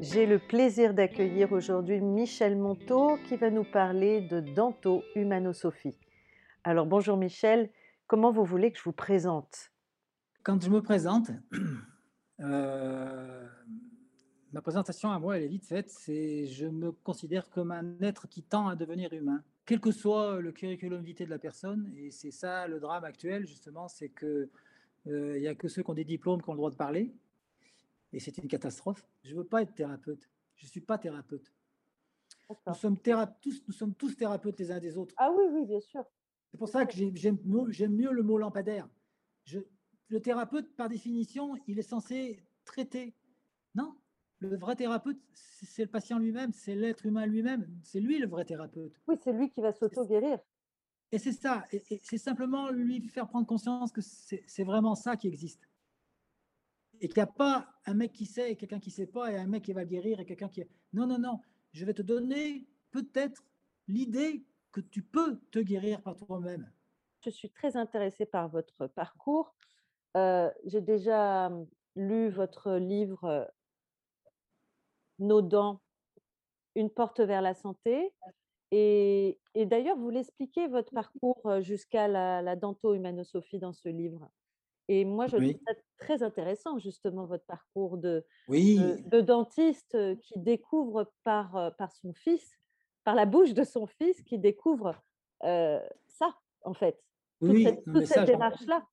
J'ai le plaisir d'accueillir aujourd'hui Michel Monteau qui va nous parler de Danto Humanosophie. Alors bonjour Michel, comment vous voulez que je vous présente? Quand je me présente, euh, ma présentation à moi, elle est vite faite. C'est je me considère comme un être qui tend à devenir humain, quel que soit le curriculum vitae de la personne. Et c'est ça le drame actuel, justement, c'est que euh, il y a que ceux qui ont des diplômes qui ont le droit de parler. Et c'est une catastrophe. Je veux pas être thérapeute. Je suis pas thérapeute. Nous sommes, tous, nous sommes tous thérapeutes les uns des autres. Ah oui, oui, bien sûr. C'est pour ça que j'ai- j'aime mieux, le mot lampadaire. Je, le thérapeute, par définition, il est censé traiter. Non, le vrai thérapeute, c'est le patient lui-même, c'est l'être humain lui-même. C'est lui le vrai thérapeute. Oui, c'est lui qui va s'auto-guérir. Et c'est ça. Et, et c'est simplement lui faire prendre conscience que c'est vraiment ça qui existe. Et qu'il n'y a pas un mec qui sait et quelqu'un qui ne sait pas, et un mec qui va le guérir et quelqu'un qui. Non, non, non. Je vais te donner peut-être l'idée que tu peux te guérir par toi-même. Je suis très intéressée par votre parcours. Euh, J'ai déjà hum, lu votre livre euh, Nos dents, une porte vers la santé. Et, et d'ailleurs, vous l'expliquez votre parcours euh, jusqu'à la, la danto-humanosophie dans ce livre. Et moi, je Oui. trouve ça très intéressant, justement, votre parcours de, Oui, de, de dentiste qui découvre par, par son fils, par la bouche de son fils, qui découvre euh, ça, en fait. Toute oui, cette, toute cette démarche-là.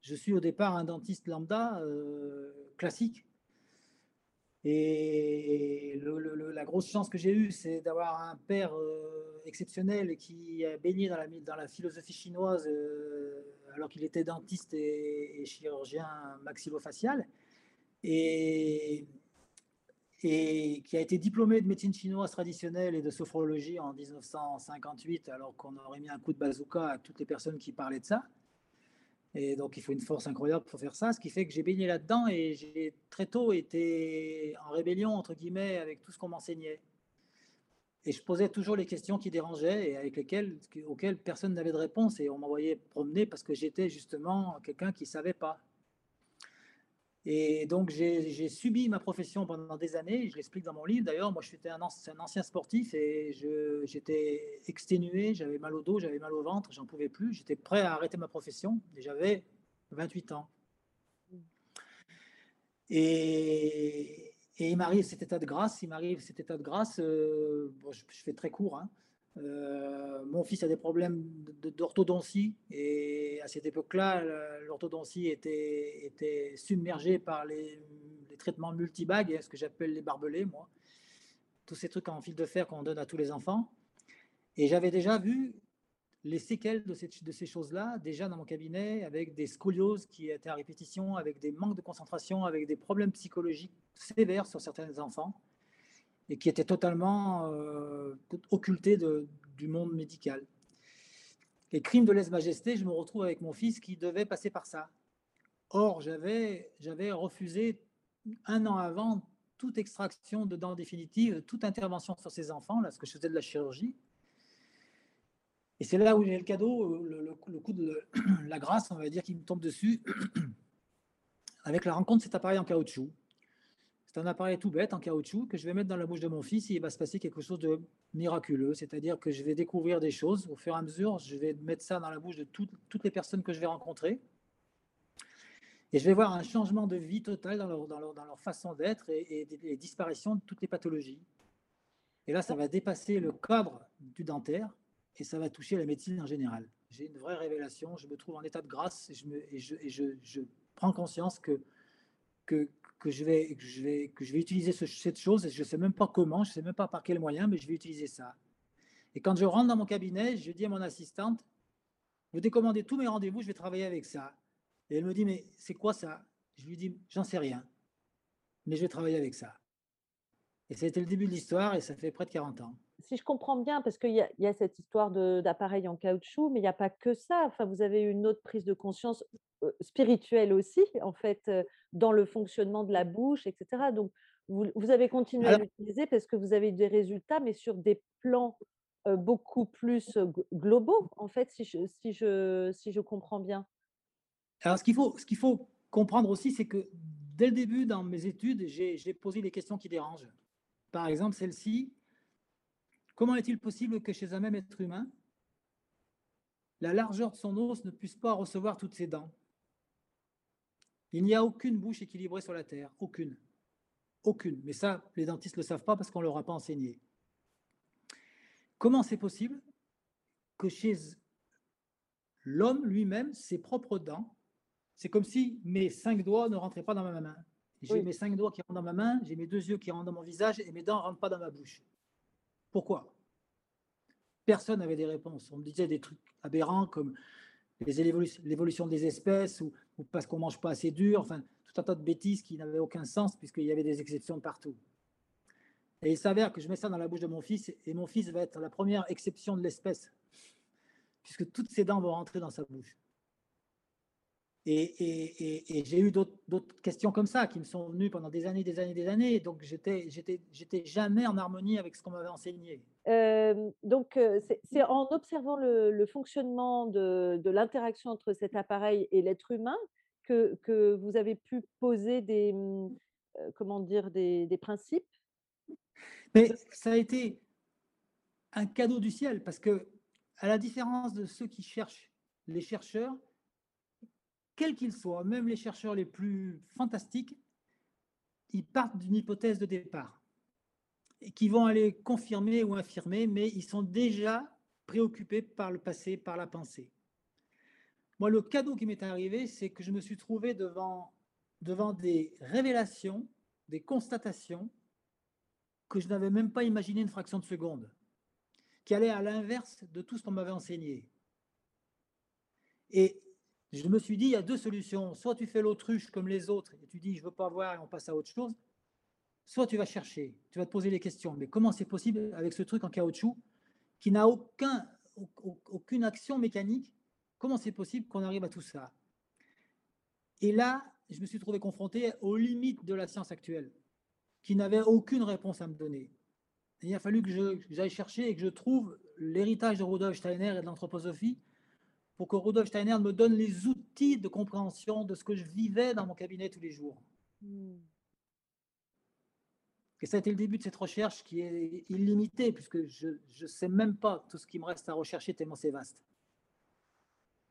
je suis au départ un dentiste lambda euh, classique. Et la grosse chance que j'ai eue, c'est d'avoir un père euh, exceptionnel qui a baigné dans la, philosophie chinoise euh, alors qu'il était dentiste et, chirurgien maxillofacial. Et qui a été diplômé de médecine chinoise traditionnelle et de sophrologie en 1958, alors qu'on aurait mis un coup de bazooka à toutes les personnes qui parlaient de ça. Et donc, il faut une force incroyable pour faire ça, ce qui fait que j'ai baigné là-dedans et j'ai très tôt été en rébellion, entre guillemets, avec tout ce qu'on m'enseignait. Et je posais toujours les questions qui dérangeaient et avec lesquelles, auxquelles personne n'avait de réponse. Et on m'envoyait promener parce que j'étais justement quelqu'un qui ne savait pas. Et donc, j'ai subi ma profession pendant des années. Je l'explique dans mon livre. D'ailleurs, moi, j'étais un, un ancien sportif et j'étais exténué. J'avais mal au dos, j'avais mal au ventre, j'en pouvais plus. J'étais prêt à arrêter ma profession et j'avais 28 ans. Et, il m'arrive cet état de grâce. Il m'arrive cet état de grâce. euh, je, je fais très court. hein. Euh, mon fils a des problèmes d'orthodontie et à cette époque-là, l'orthodontie était, submergée par les, les traitements multibagues, hein, ce que j'appelle les barbelés, moi. Tous ces trucs en fil de fer qu'on donne à tous les enfants. Et j'avais déjà vu les séquelles de, cette- de ces choses-là, déjà dans mon cabinet, avec des scolioses qui étaient à répétition, avec des manques de concentration, avec des problèmes psychologiques sévères sur certains enfants et qui étaient totalement euh, occultés de- du monde médical. Et crime de lèse-majesté, je me retrouve avec mon fils qui devait passer par ça. Or, j'avais refusé un an avant toute extraction de dents définitives, toute intervention sur ces enfants, lorsque je faisais de la chirurgie. Et c'est là où j'ai le cadeau, euh, le, le- le coup de la grâce, on va dire, qui me tombe dessus, avec la rencontre de cet appareil en caoutchouc. C'est un appareil tout bête en caoutchouc que je vais mettre dans la bouche de mon fils et il va se passer quelque chose de miraculeux. C'est-à-dire que je vais découvrir des choses au fur et à mesure. Je vais mettre ça dans la bouche de toutes- les personnes que je vais rencontrer. Et je vais voir un changement de vie total dans leur, façon d'être et, et des- des disparitions de toutes les pathologies. Et là, ça va dépasser le cadre du dentaire et ça va toucher la médecine en général. J'ai une vraie révélation. Je me trouve en état de grâce et je, me- prends conscience que, que je vais, que je vais, que je vais utiliser ce- cette chose. et Je ne sais même pas comment, je ne sais même pas par quel moyen, mais je vais utiliser ça. Et quand je rentre dans mon cabinet, je dis à mon assistante, vous décommandez tous mes rendez-vous, je vais travailler avec ça. Et elle me dit, mais c'est quoi ça? Je lui dis, j'en sais rien, mais je vais travailler avec ça. Et c'était le début de l'histoire et ça fait près de 40 ans. Si je comprends bien, parce qu'il y, y, a cette histoire d'appareil en caoutchouc, mais il n'y a pas que ça. Enfin, vous avez une autre prise de conscience spirituelle aussi, en fait, dans le fonctionnement de la bouche, etc. Donc, vous, vous avez continué à l'utiliser parce que vous avez eu des résultats, mais sur des plans euh, beaucoup plus globaux, en fait, si je, si je, si je comprends bien. Alors, ce qu'il faut, ce qu'il faut comprendre aussi, c'est que dès le début, dans mes études, j'ai posé les questions qui dérangent. Par exemple, celle-ci, comment est-il possible que chez un même être humain, la largeur de son os ne puisse pas recevoir toutes ses dents? Il n'y a aucune bouche équilibrée sur la Terre, aucune. Aucune. Mais ça, les dentistes ne le savent pas parce qu'on ne leur a pas enseigné. Comment c'est possible que chez l'homme lui-même, ses propres dents, c'est comme si mes cinq doigts ne rentraient pas dans ma main. J'ai mes cinq doigts qui rentrent dans ma main, j'ai mes deux yeux qui rentrent dans mon visage et mes dents ne rentrent pas dans ma bouche. Pourquoi? Personne n'avait des réponses. On me disait des trucs aberrants comme l'évolution des espèces ou, parce qu'on ne mange pas assez dur, enfin, tout un tas de bêtises qui n'avaient aucun sens puisqu'il y avait des exceptions partout. Et il s'avère que je mets ça dans la bouche de mon fils et mon fils va être la première exception de l'espèce puisque toutes ses dents vont rentrer dans sa bouche. Et, j'ai eu d'autres questions comme ça qui me sont venues pendant des années, des années, des années. Donc, j'étais, jamais en harmonie avec ce qu'on m'avait enseigné. Euh, donc, euh, c'est en observant le, fonctionnement de, l'interaction entre cet appareil et l'être humain que, que, vous avez pu poser des, euh, comment dire, des, des principes? Mais ça a été un cadeau du ciel parce que, à la différence de ceux qui cherchent, les chercheurs, quels qu'ils soient, même les chercheurs les plus fantastiques, ils partent d'une hypothèse de départ et qui vont aller confirmer ou infirmer, mais ils sont déjà préoccupés par le passé, par la pensée. Moi, le cadeau qui m'est arrivé, c'est que je me suis trouvé devant, des révélations, des constatations que je n'avais même pas imaginé une fraction de seconde, qui allaient à l'inverse de tout ce qu'on m'avait enseigné. Et je me suis dit, il y a deux solutions. Soit tu fais l'autruche comme les autres et tu dis, je ne veux pas voir et on passe à autre chose. Soit tu vas chercher, tu vas te poser les questions. Mais comment c'est possible avec ce truc en caoutchouc qui n'a aucun, aucune action mécanique? Comment c'est possible qu'on arrive à tout ça? Et là, je me suis trouvé confronté aux limites de la science actuelle, qui n'avait aucune réponse à me donner. il a fallu que j'aille chercher et que je trouve l'héritage de Rudolf Steiner et de l'anthroposophie pour que Rudolf Steiner me donne les outils de compréhension de ce que je vivais dans mon cabinet tous les jours. Hmm. Et ça a été le début de cette recherche qui est illimitée, puisque je ne sais même pas tout ce qui me reste à rechercher tellement c'est vaste.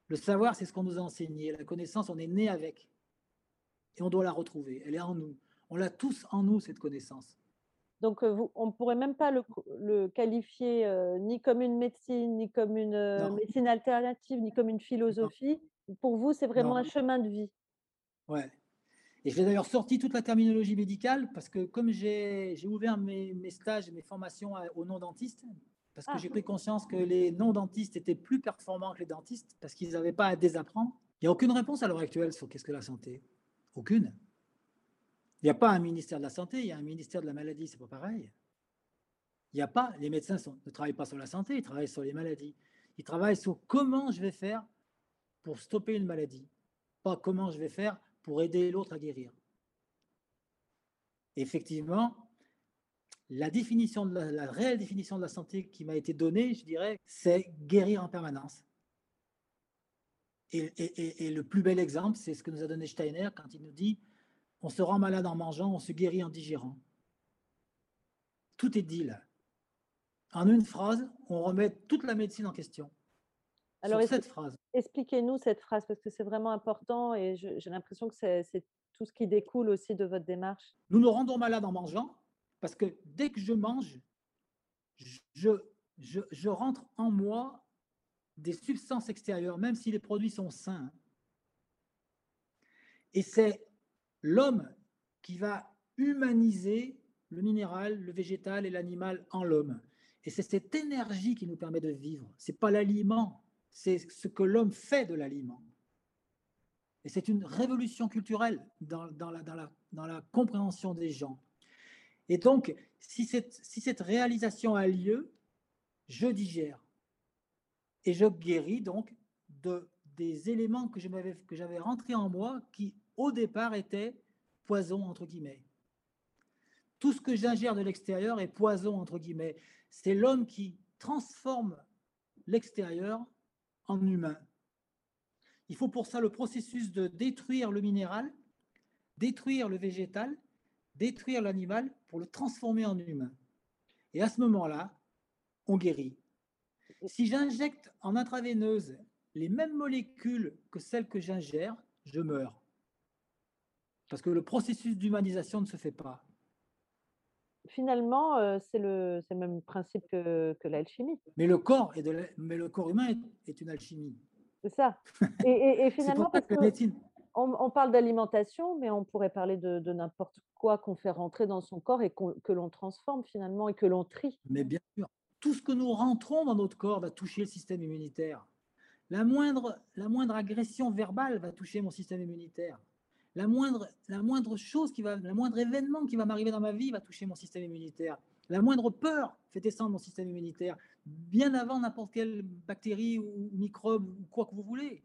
Le savoir, c'est ce qu'on nous a enseigné. La connaissance, on est né avec. Et on doit la retrouver. Elle est en nous. On l'a tous en nous, cette connaissance. Donc, euh, on ne pourrait même pas le, qualifier euh, ni comme une médecine, ni comme une euh, médecine alternative, ni comme une philosophie. Pour vous, c'est vraiment un chemin de vie. Ouais. Et je l'ai d'ailleurs sorti toute la terminologie médicale parce que comme j'ai ouvert mes, stages et mes formations aux non-dentistes, parce que ah. j'ai pris conscience que les non-dentistes étaient plus performants que les dentistes parce qu'ils n'avaient pas à désapprendre. Il n'y a aucune réponse à l'heure actuelle sur qu'est-ce que la santé. Aucune. Il n'y a pas un ministère de la Santé, il y a un ministère de la Maladie, c'est pas pareil. Il n'y a pas, les médecins ne travaillent pas sur la santé, ils travaillent sur les maladies. Ils travaillent sur comment je vais faire pour stopper une maladie, pas comment je vais faire pour aider l'autre à guérir. Effectivement, la définition la, réelle définition de la santé qui m'a été donnée, je dirais, c'est guérir en permanence. et, le plus bel exemple, c'est ce que nous a donné Steiner quand il nous dit on se rend malade en mangeant, on se guérit en digérant. Tout est dit là. En une phrase, on remet toute la médecine en question. Alors, cette phrase. Expliquez-nous cette phrase parce que c'est vraiment important et j'ai l'impression que c'est tout ce qui découle aussi de votre démarche. Nous nous rendons malades en mangeant parce que dès que je mange, je, je, je rentre en moi des substances extérieures, même si les produits sont sains. Et c'est l'homme qui va humaniser le minéral, le végétal et l'animal en l'homme. Et c'est cette énergie qui nous permet de vivre. Ce n'est pas l'aliment, c'est ce que l'homme fait de l'aliment. Et c'est une révolution culturelle dans, la, compréhension des gens. Et donc, si cette, réalisation a lieu, je digère. Et je guéris donc de, des éléments que j'avais rentrés en moi qui, au départ, étaient poison, entre guillemets. Tout ce que j'ingère de l'extérieur est poison, entre guillemets. C'est l'homme qui transforme l'extérieur en humain. Il faut pour ça le processus de détruire le minéral, détruire le végétal, détruire l'animal pour le transformer en humain. Et à ce moment-là, on guérit. Si j'injecte en intraveineuse les mêmes molécules que celles que j'ingère, je meurs. Parce que le processus d'humanisation ne se fait pas. Finalement, euh, c'est le, le, même principe que, que l'alchimie. Mais le corps, est de mais le corps humain est, une alchimie. C'est ça. Et, finalement, parce que on, parle d'alimentation, mais on pourrait parler de, n'importe quoi qu'on fait rentrer dans son corps et que l'on transforme finalement et que l'on trie. Mais bien sûr, tout ce que nous rentrons dans notre corps va toucher le système immunitaire. La moindre, la moindre agression verbale va toucher mon système immunitaire. La moindre, la moindre chose qui va, le moindre événement qui va m'arriver dans ma vie va toucher mon système immunitaire. La moindre peur fait descendre mon système immunitaire, bien avant n'importe quelle bactérie ou microbe ou quoi que vous voulez.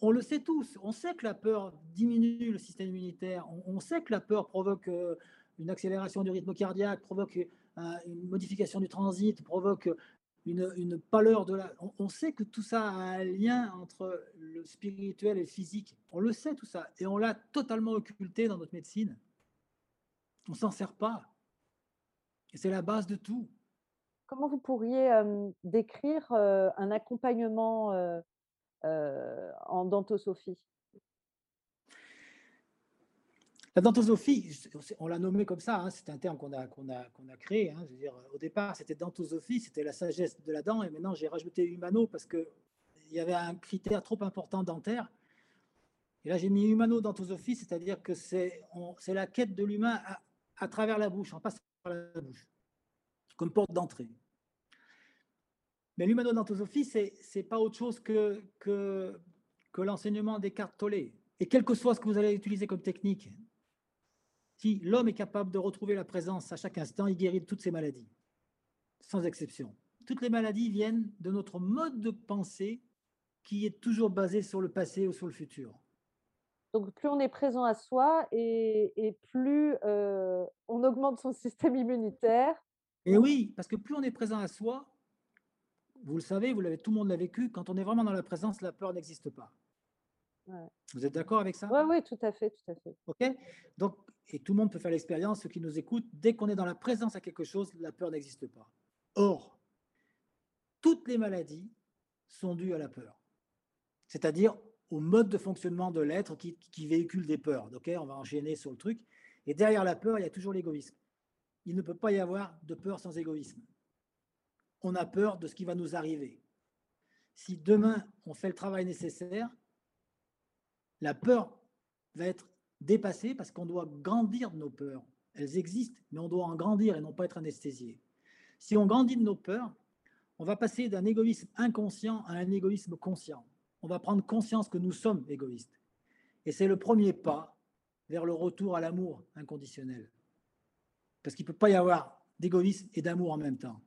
On le sait tous, on sait que la peur diminue le système immunitaire, on, sait que la peur provoque euh, une accélération du rythme cardiaque, provoque euh, une modification du transit, provoque une, pâleur de la... On, sait que tout ça a un lien entre le spirituel et le physique. On le sait tout ça. Et on l'a totalement occulté dans notre médecine. On s'en sert pas. C'est la base de tout. Comment vous pourriez euh, décrire euh, un accompagnement euh, en dentosophie la dentosophie, on l'a nommé comme ça, hein, c'est un terme qu'on a, créé. Hein, au départ, c'était dentosophie, c'était la sagesse de la dent, et maintenant j'ai rajouté humano parce qu'il y avait un critère trop important dentaire. Et là, j'ai mis humano-dentosophie, c'est-à-dire que c'est, la quête de l'humain à, travers la bouche, en passant par la bouche, comme porte d'entrée. Mais l'humano-dentosophie, c'est, n'est pas autre chose que, que, l'enseignement des cartes Tollé. Et quel que soit ce que vous allez utiliser comme technique, si l'homme est capable de retrouver la présence à chaque instant, il guérit de toutes ses maladies, sans exception. Toutes les maladies viennent de notre mode de pensée qui est toujours basé sur le passé ou sur le futur. Donc plus on est présent à soi et, plus euh, on augmente son système immunitaire. Et oui, parce que plus on est présent à soi, vous le savez, vous l'avez, tout le monde l'a vécu, quand on est vraiment dans la présence, la peur n'existe pas. Vous êtes d'accord avec ça? Oui, oui, tout à fait, tout à fait. OK? Donc, et tout le monde peut faire l'expérience, ceux qui nous écoutent, dès qu'on est dans la présence à quelque chose, la peur n'existe pas. Or, toutes les maladies sont dues à la peur. C'est-à-dire au mode de fonctionnement de l'être qui, véhicule des peurs. OK On va enchaîner sur le truc. Et derrière la peur, il y a toujours l'égoïsme. Il ne peut pas y avoir de peur sans égoïsme. On a peur de ce qui va nous arriver. Si demain, on fait le travail nécessaire, la peur va être dépassée parce qu'on doit grandir de nos peurs. Elles existent, mais on doit en grandir et non pas être anesthésié. Si on grandit de nos peurs, on va passer d'un égoïsme inconscient à un égoïsme conscient. On va prendre conscience que nous sommes égoïstes. Et c'est le premier pas vers le retour à l'amour inconditionnel. Parce qu'il ne peut pas y avoir d'égoïsme et d'amour en même temps.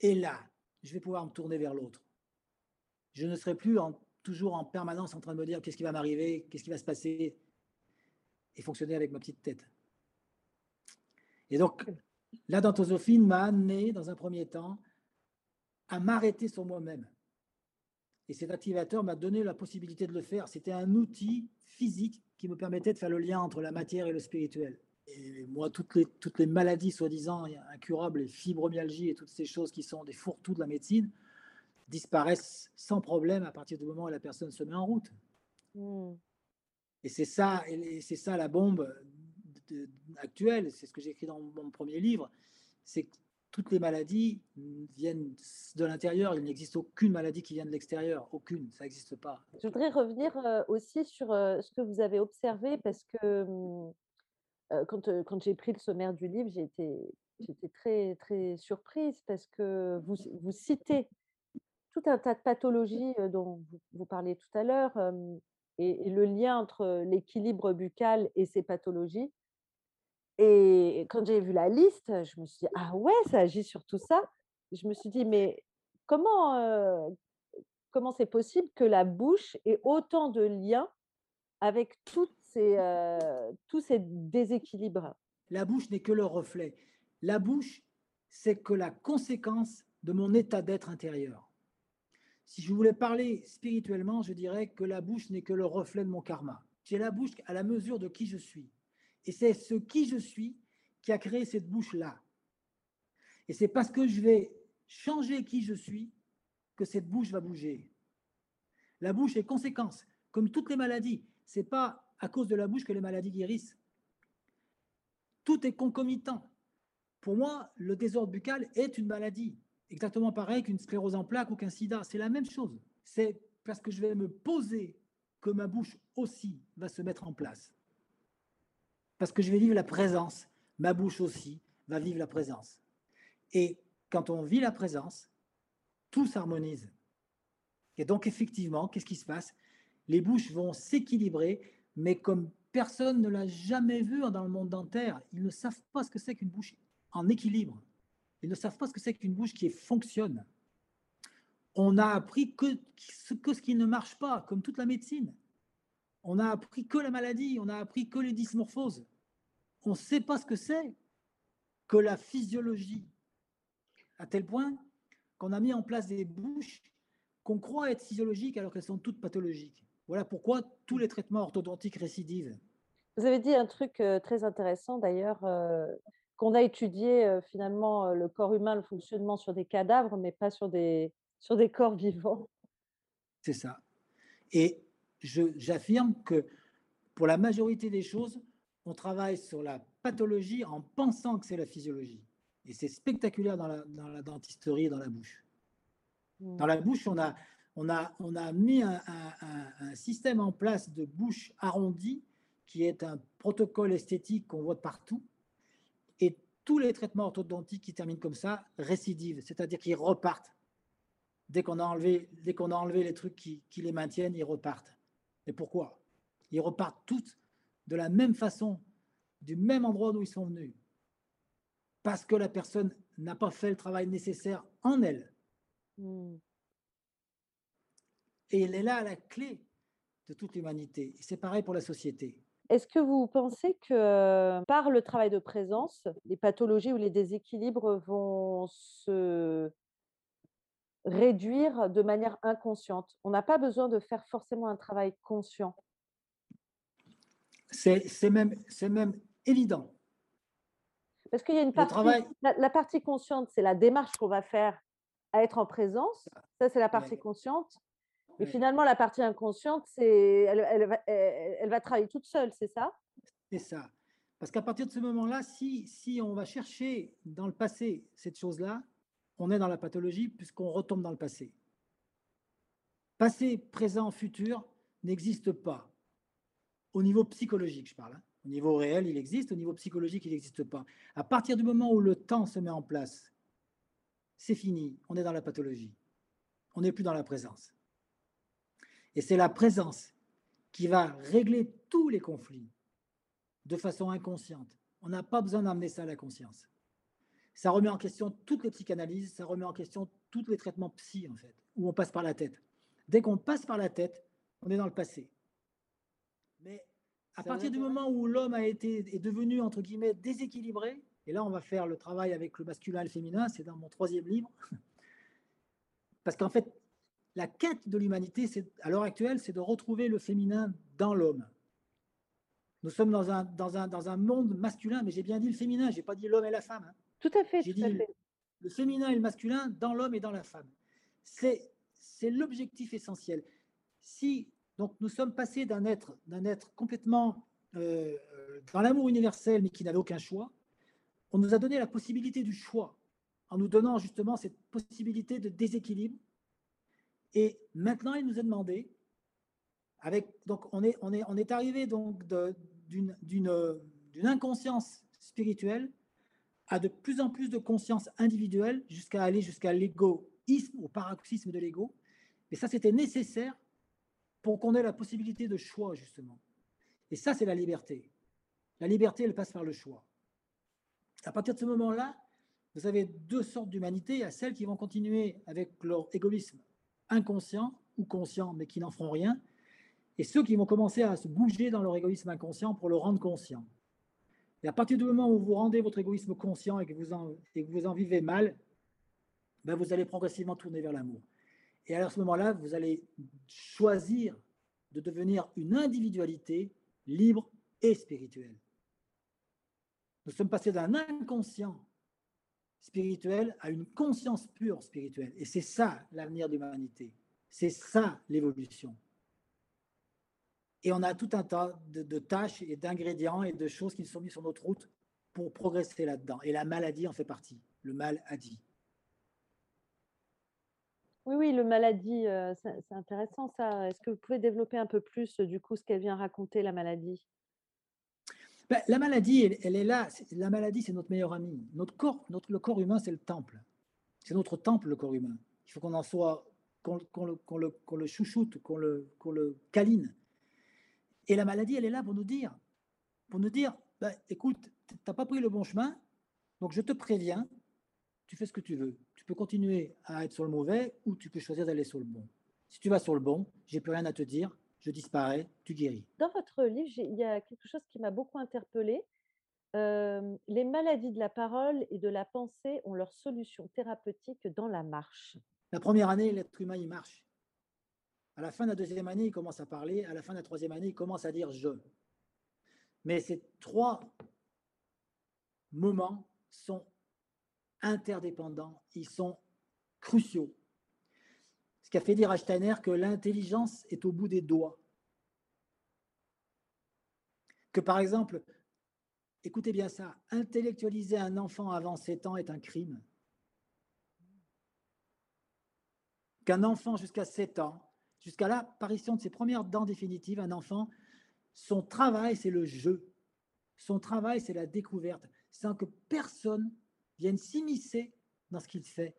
Et là, je vais pouvoir me tourner vers l'autre. Je ne serai plus toujours en permanence en train de me dire qu'est-ce qui va m'arriver, qu'est-ce qui va se passer, et fonctionner avec ma petite tête. Et donc, la dentosophie m'a amené, dans un premier temps, à m'arrêter sur moi-même. Et cet activateur m'a donné la possibilité de le faire. C'était un outil physique qui me permettait de faire le lien entre la matière et le spirituel. Et moi, toutes les, toutes les maladies soi-disant incurables, les fibromyalgies et toutes ces choses qui sont des fourre-tout de la médecine, disparaissent sans problème à partir du moment où la personne se met en route. Hmm. Et c'est ça, c'est ça la bombe actuelle, c'est ce que j'ai écrit dans mon premier livre, c'est que toutes les maladies viennent de l'intérieur, il n'existe aucune maladie qui vient de l'extérieur, aucune, ça n'existe pas. Je voudrais revenir euh, aussi sur euh, ce que vous avez observé, parce que euh, quand, j'ai pris le sommaire du livre, j'ai été, j'étais très, très surprise parce que vous, vous citez tout un tas de pathologies dont vous, parliez tout à l'heure et, le lien entre l'équilibre buccal et ces pathologies. Et quand j'ai vu la liste, je me suis dit: «Ah ouais, ça agit sur tout ça». Je me suis dit: «Mais comment, heu, comment c'est possible que la bouche ait autant de liens avec toutes ces, heu, tous ces déséquilibres?» La bouche n'est que le reflet. La bouche, c'est que la conséquence de mon état d'être intérieur. Si je voulais parler spirituellement, je dirais que la bouche n'est que le reflet de mon karma. J'ai la bouche à la mesure de qui je suis. Et c'est ce qui je suis qui a créé cette bouche-là. Et c'est parce que je vais changer qui je suis que cette bouche va bouger. La bouche est conséquence, comme toutes les maladies. C'est pas à cause de la bouche que les maladies guérissent. Tout est concomitant. Pour moi, le désordre buccal est une maladie, exactement pareil qu'une sclérose en plaques ou qu'un sida. C'est la même chose. C'est parce que je vais me poser que ma bouche aussi va se mettre en place. Parce que je vais vivre la présence, ma bouche aussi va vivre la présence. Et quand on vit la présence, tout s'harmonise. Et donc effectivement, qu'est-ce qui se passe? Les bouches vont s'équilibrer, mais comme personne ne l'a jamais vu dans le monde dentaire, ils ne savent pas ce que c'est qu'une bouche en équilibre. Ils ne savent pas ce que c'est qu'une bouche qui fonctionne. On a appris que ce, qui ne marche pas, comme toute la médecine. On a appris que la maladie, on a appris que les dysmorphoses. On ne sait pas ce que c'est que la physiologie. À tel point qu'on a mis en place des bouches qu'on croit être physiologiques alors qu'elles sont toutes pathologiques. Voilà pourquoi tous les traitements orthodontiques récidivent. Vous avez dit un truc euh, très intéressant d'ailleurs, euh, qu'on a étudié finalement le corps humain, le fonctionnement sur des cadavres, mais pas sur des, sur des corps vivants. C'est ça. Et j'affirme que pour la majorité des choses, on travaille sur la pathologie en pensant que c'est la physiologie. Et c'est spectaculaire dans la, dans la dentisterie et dans la bouche. Mmh. Dans la bouche, on a, on a, on a mis un, système en place de bouche arrondie qui est un protocole esthétique qu'on voit partout. Tous les traitements orthodontiques qui terminent comme ça récidivent, c'est-à-dire qu'ils repartent. Dès qu'on a enlevé, dès qu'on a enlevé les trucs qui, qui les maintiennent, ils repartent. Et pourquoi? Ils repartent toutes de la même façon, du même endroit d'où ils sont venus. Parce que la personne n'a pas fait le travail nécessaire en elle. Mmh. Et elle est là à la clé de toute l'humanité. C'est pareil pour la société. Est-ce que vous pensez que par le travail de présence, les pathologies ou les déséquilibres vont se réduire de manière inconsciente? On n'a pas besoin de faire forcément un travail conscient. C'est même, même évident. Parce qu'il y a une partie, la, partie consciente, c'est la démarche qu'on va faire à être en présence. Ça, c'est la partie consciente. Et finalement, la partie inconsciente, c'est, elle, va, elle, va travailler toute seule, c'est ça? C'est ça. Parce qu'à partir de ce moment-là, si, si on va chercher dans le passé cette chose-là, on est dans la pathologie puisqu'on retombe dans le passé. Passé, présent, futur n'existe pas. Au niveau psychologique, je parle. Hein. Au niveau réel, il existe. Au niveau psychologique, il n'existe pas. À partir du moment où le temps se met en place, c'est fini. On est dans la pathologie. On n'est plus dans la présence. Et c'est la présence qui va régler tous les conflits de façon inconsciente. On n'a pas besoin d'amener ça à la conscience. Ça remet en question toutes les psychanalyses, ça remet en question tous les traitements psy, en fait, où on passe par la tête. Dès qu'on passe par la tête, on est dans le passé. Mais à partir du moment où l'homme a été est devenu entre guillemets déséquilibré, et là on va faire le travail avec le masculin et le féminin, c'est dans mon troisième livre, parce qu'en fait la quête de l'humanité, à l'heure actuelle, c'est de retrouver le féminin dans l'homme. Nous sommes dans un, dans un, dans un monde masculin, mais j'ai bien dit le féminin, je n'ai pas dit l'homme et la femme. Hein. Tout à fait. J'ai dit le féminin et le masculin dans l'homme et dans la femme. C'est l'objectif essentiel. Si donc nous sommes passés d'un être, d'un être complètement euh, dans l'amour universel, mais qui n'avait aucun choix, on nous a donné la possibilité du choix, en nous donnant justement cette possibilité de déséquilibre et maintenant, il nous a demandé, avec, donc on est, on est, on est arrivé donc d'une inconscience spirituelle à de plus en plus de conscience individuelle jusqu'à aller jusqu'à l'égoïsme, au paroxysme de l'ego. Et ça, c'était nécessaire pour qu'on ait la possibilité de choix, justement. Et ça, c'est la liberté. La liberté, elle passe par le choix. À partir de ce moment-là, vous avez deux sortes d'humanité. Il y a celles qui vont continuer avec leur égoïsme inconscient ou conscient, mais qui n'en feront rien, et ceux qui vont commencer à se bouger dans leur égoïsme inconscient pour le rendre conscient. Et à partir du moment où vous rendez votre égoïsme conscient et que vous en, et que vous en vivez mal, ben vous allez progressivement tourner vers l'amour. Et à ce moment-là, vous allez choisir de devenir une individualité libre et spirituelle. Nous sommes passés d'un inconscient spirituel à une conscience pure spirituelle. Et c'est ça l'avenir de l'humanité. C'est ça l'évolution. Et on a tout un tas de, tâches et d'ingrédients et de choses qui sont mis sur notre route pour progresser là-dedans. Et la maladie en fait partie. Le mal a dit. Oui, oui, le maladie, euh, c'est intéressant ça. Est-ce que vous pouvez développer un peu plus du coup ce qu'elle vient raconter, la maladie? Ben, La maladie, elle, est là. La maladie, c'est notre meilleur ami. Notre corps, notre, le corps humain, c'est le temple. C'est notre temple, le corps humain. Il faut qu'on en soit, qu'on le, le, chouchoute, qu'on le, le câline. Et la maladie, elle est là pour nous dire, pour nous dire, ben, écoute, tu n'as pas pris le bon chemin, donc je te préviens, tu fais ce que tu veux. Tu peux continuer à être sur le mauvais ou tu peux choisir d'aller sur le bon. Si tu vas sur le bon, j'ai plus rien à te dire, je disparais, tu guéris. Dans votre livre, il y a quelque chose qui m'a beaucoup interpellée. Euh, les maladies de la parole et de la pensée ont leur solution thérapeutique dans la marche. La première année, l'être humain, il marche. À la fin de la deuxième année, il commence à parler. À la fin de la troisième année, il commence à dire je. Mais ces trois moments sont interdépendants, ils sont cruciaux. Ce qui a fait dire à Steiner que l'intelligence est au bout des doigts. Que par exemple, écoutez bien ça, intellectualiser un enfant avant 7 ans est un crime. Qu'un enfant jusqu'à 7 ans, jusqu'à l'apparition de ses premières dents définitives, un enfant, son travail, c'est le jeu. Son travail, c'est la découverte, sans que personne viennent s'immiscer dans ce qu'il fait.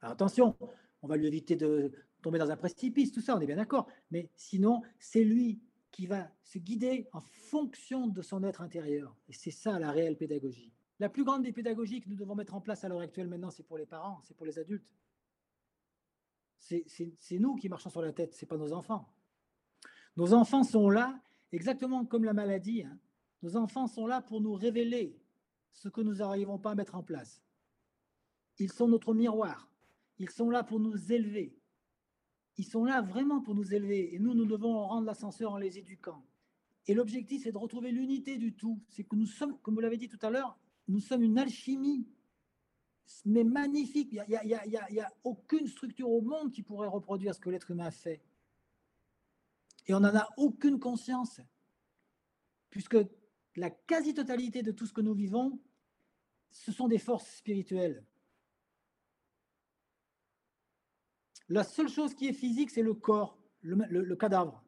Alors attention, on va lui éviter de tomber dans un précipice, tout ça, on est bien d'accord. Mais sinon, c'est lui qui va se guider en fonction de son être intérieur. Et c'est ça la réelle pédagogie. La plus grande des pédagogies que nous devons mettre en place à l'heure actuelle maintenant, c'est pour les parents, c'est pour les adultes. C'est nous qui marchons sur la tête, ce n'est pas nos enfants. Nos enfants sont là, exactement comme la maladie. Hein. Nos enfants sont là pour nous révéler ce que nous n'arrivons pas à mettre en place. Ils sont notre miroir. Ils sont là pour nous élever. Ils sont là vraiment pour nous élever. Et nous, nous devons rendre l'ascenseur en les éduquant. Et l'objectif, c'est de retrouver l'unité du tout. C'est que nous sommes, comme vous l'avez dit tout à l'heure, nous sommes une alchimie, mais magnifique. Il n'y a, a, a, aucune structure au monde qui pourrait reproduire ce que l'être humain fait. Et on n'en a aucune conscience, puisque la quasi-totalité de tout ce que nous vivons, ce sont des forces spirituelles. La seule chose qui est physique, c'est le corps, le, cadavre.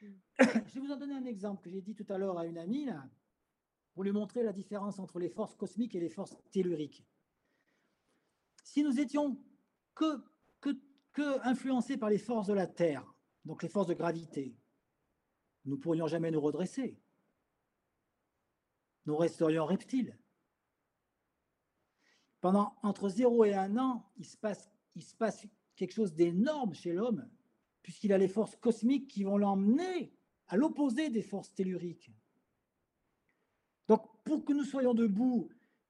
Mm. Je vais vous en donner un exemple que j'ai dit tout à l'heure à une amie, là, pour lui montrer la différence entre les forces cosmiques et les forces telluriques. Si nous étions que, que, que influencés par les forces de la Terre, donc les forces de gravité, nous ne pourrions jamais nous redresser nous resterions reptiles. Pendant entre 0 et 1 an, il se passe, il se passe quelque chose d'énorme chez l'homme, puisqu'il a les forces cosmiques qui vont l'emmener à l'opposé des forces telluriques. Donc, pour que nous soyons debout,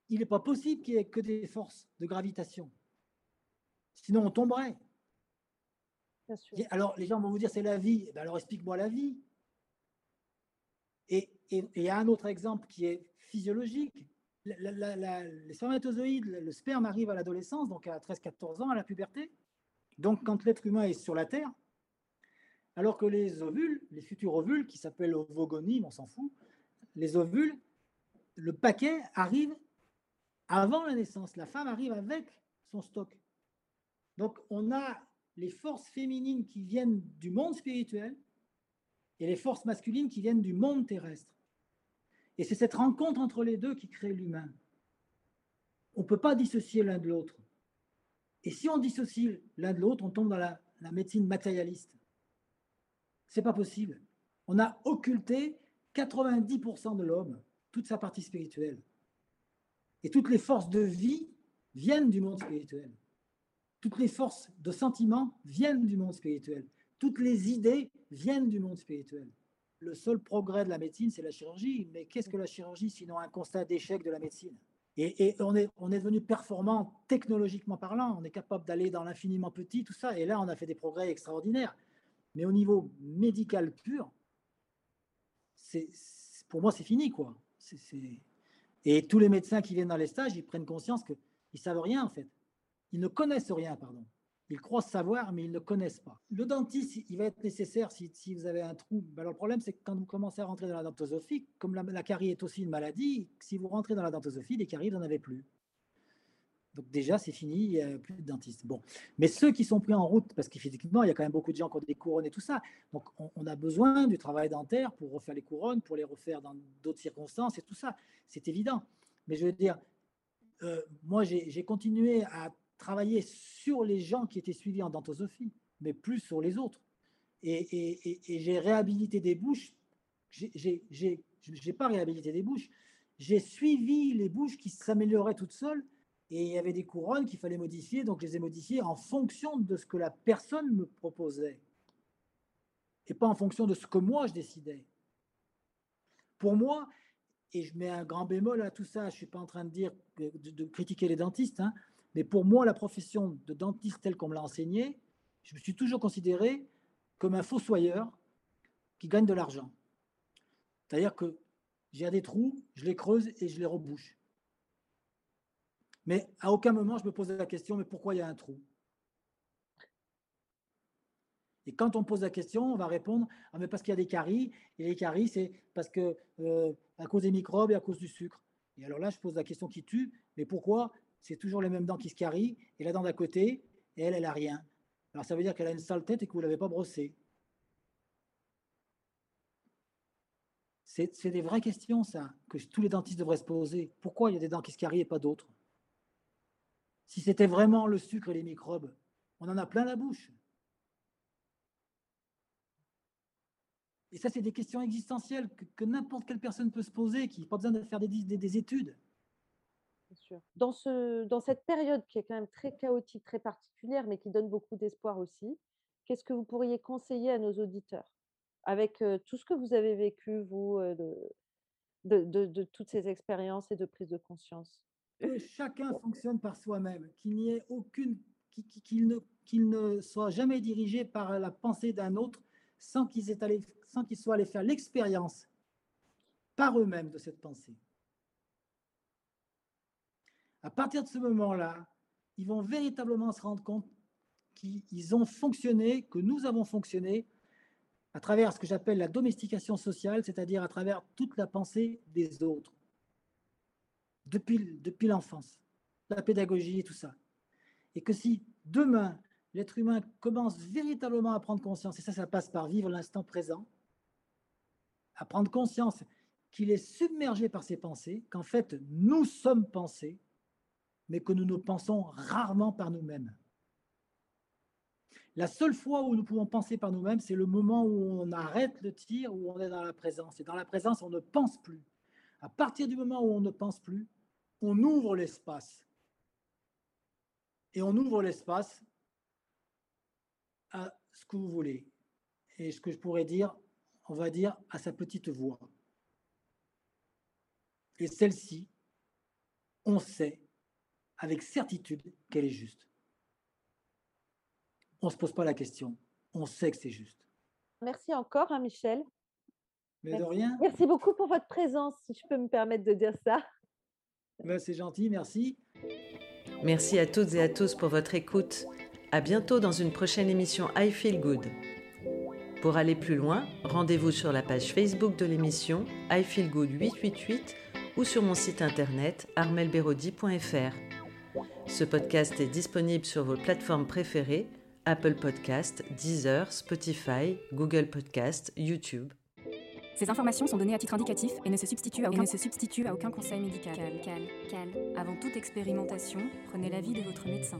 il n'est pas possible qu'il n'y ait que des forces de gravitation. Sinon, on tomberait. Alors, les gens vont vous dire c'est la vie. Eh ben, alors, explique-moi la vie. Et il y a un autre exemple qui est physiologique. les spermatozoïdes, le sperme arrive à l'adolescence, donc à 13-14 ans, à la puberté. Donc, quand l'être humain est sur la Terre, alors que les ovules, les futurs ovules, qui s'appellent ovogonies, on s'en fout, les ovules, le paquet arrive avant la naissance. La femme arrive avec son stock. Donc, on a les forces féminines qui viennent du monde spirituel et les forces masculines qui viennent du monde terrestre. Et c'est cette rencontre entre les deux qui crée l'humain. On ne peut pas dissocier l'un de l'autre. Et si on dissocie l'un de l'autre, on tombe dans la, médecine matérialiste. C'est pas possible. On a occulté 90% de l'homme. toute sa partie spirituelle. Et toutes les forces de vie viennent du monde spirituel. Toutes les forces de sentiment viennent du monde spirituel. Toutes les idées viennent du monde spirituel. Le seul progrès de la médecine, c'est la chirurgie. Mais qu'est-ce que la chirurgie sinon un constat d'échec de la médecine? Et, on, est, on est devenu performant technologiquement parlant. On est capable d'aller dans l'infiniment petit, tout ça. Et là, on a fait des progrès extraordinaires. Mais au niveau médical pur, c'est, pour moi, c'est fini. quoi. Et tous les médecins qui viennent dans les stages, ils prennent conscience qu'ils ne savent rien, en fait. Ils ne connaissent rien, pardon. Ils croient savoir, mais ils ne connaissent pas. Le dentiste, il va être nécessaire si, vous avez un trou. Ben, alors, le problème, c'est que quand vous commencez à rentrer dans la dentosophie, comme la, carie est aussi une maladie, si vous rentrez dans la dentosophie, les caries, vous n'en avez plus. Donc déjà, c'est fini, plus de dentistes. Bon. Mais ceux qui sont pris en route, parce qu'effectivement, il y a quand même beaucoup de gens qui ont des couronnes et tout ça, donc on, a besoin du travail dentaire pour refaire les couronnes, pour les refaire dans d'autres circonstances et tout ça, c'est évident. Mais je veux dire, euh, moi, j'ai continué à travailler sur les gens qui étaient suivis en dentosophie, mais plus sur les autres. Et, j'ai réhabilité des bouches. J'ai pas réhabilité des bouches. J'ai suivi les bouches qui s'amélioraient toutes seules. Et il y avait des couronnes qu'il fallait modifier, donc je les ai modifiées en fonction de ce que la personne me proposait. Et pas en fonction de ce que moi je décidais. Pour moi, et je mets un grand bémol à tout ça, je ne suis pas en train de dire de, critiquer les dentistes, hein, mais pour moi, la profession de dentiste telle qu'on me l'a enseignée, je me suis toujours considéré comme un fossoyeur qui gagne de l'argent. C'est-à-dire que j'ai des trous, je les creuse et je les rebouche. Mais à aucun moment je me pose la question, mais pourquoi il y a un trou? Et quand on pose la question, on va répondre ah, mais parce qu'il y a des caries, et les caries, c'est parce que euh, à cause des microbes et à cause du sucre. Et alors là, je pose la question qui tue, mais pourquoi c'est toujours les mêmes dents qui se carient, et la dent d'à côté, elle, elle a rien. Alors ça veut dire qu'elle a une sale tête et que vous ne l'avez pas brossée. C'est des vraies questions, ça, que tous les dentistes devraient se poser. Pourquoi il y a des dents qui se carient et pas d'autres? Si c'était vraiment le sucre et les microbes, on en a plein la bouche. Et ça, c'est des questions existentielles que, n'importe quelle personne peut se poser, qui n'a pas besoin de faire des études. Dans, ce, dans cette période qui est quand même très chaotique, très particulière, mais qui donne beaucoup d'espoir aussi, qu'est-ce que vous pourriez conseiller à nos auditeurs? Avec tout ce que vous avez vécu, vous, de, de, toutes ces expériences et de prise de conscience? Que chacun fonctionne par soi-même, qu'il n'y ait aucune, qu'il ne, qu'il ne soit jamais dirigé par la pensée d'un autre sans qu'ils soient allés faire l'expérience par eux-mêmes de cette pensée. À partir de ce moment-là, ils vont véritablement se rendre compte qu'ils ont fonctionné, que nous avons fonctionné à travers ce que j'appelle la domestication sociale, c'est-à-dire à travers toute la pensée des autres, depuis, depuis l'enfance, la pédagogie et tout ça. Et que si demain, l'être humain commence véritablement à prendre conscience, et ça, ça passe par vivre l'instant présent, à prendre conscience qu'il est submergé par ses pensées, qu'en fait, nous sommes pensés, mais que nous ne pensons rarement par nous-mêmes. La seule fois où nous pouvons penser par nous-mêmes, c'est le moment où on arrête le tir, où on est dans la présence. Et dans la présence, on ne pense plus. À partir du moment où on ne pense plus, on ouvre l'espace. Et on ouvre l'espace à ce que vous voulez. Et ce que je pourrais dire, on va dire à sa petite voix. Et celle-ci, on sait avec certitude qu'elle est juste. On ne se pose pas la question, on sait que c'est juste. Merci encore, hein, Michel. Mais de rien. Merci beaucoup pour votre présence, si je peux me permettre de dire ça. Ben, c'est gentil, merci. Merci à toutes et à tous pour votre écoute. À bientôt dans une prochaine émission I Feel Good. Pour aller plus loin, rendez-vous sur la page Facebook de l'émission I Feel Good 888 ou sur mon site internet armelberodi.fr. Ce podcast est disponible sur vos plateformes préférées Apple Podcast, Deezer, Spotify, Google Podcast, YouTube. Ces informations sont données à titre indicatif et ne se substituent à aucun, conseil médical. Cal, cal, cal. Avant toute expérimentation, prenez l'avis de votre médecin.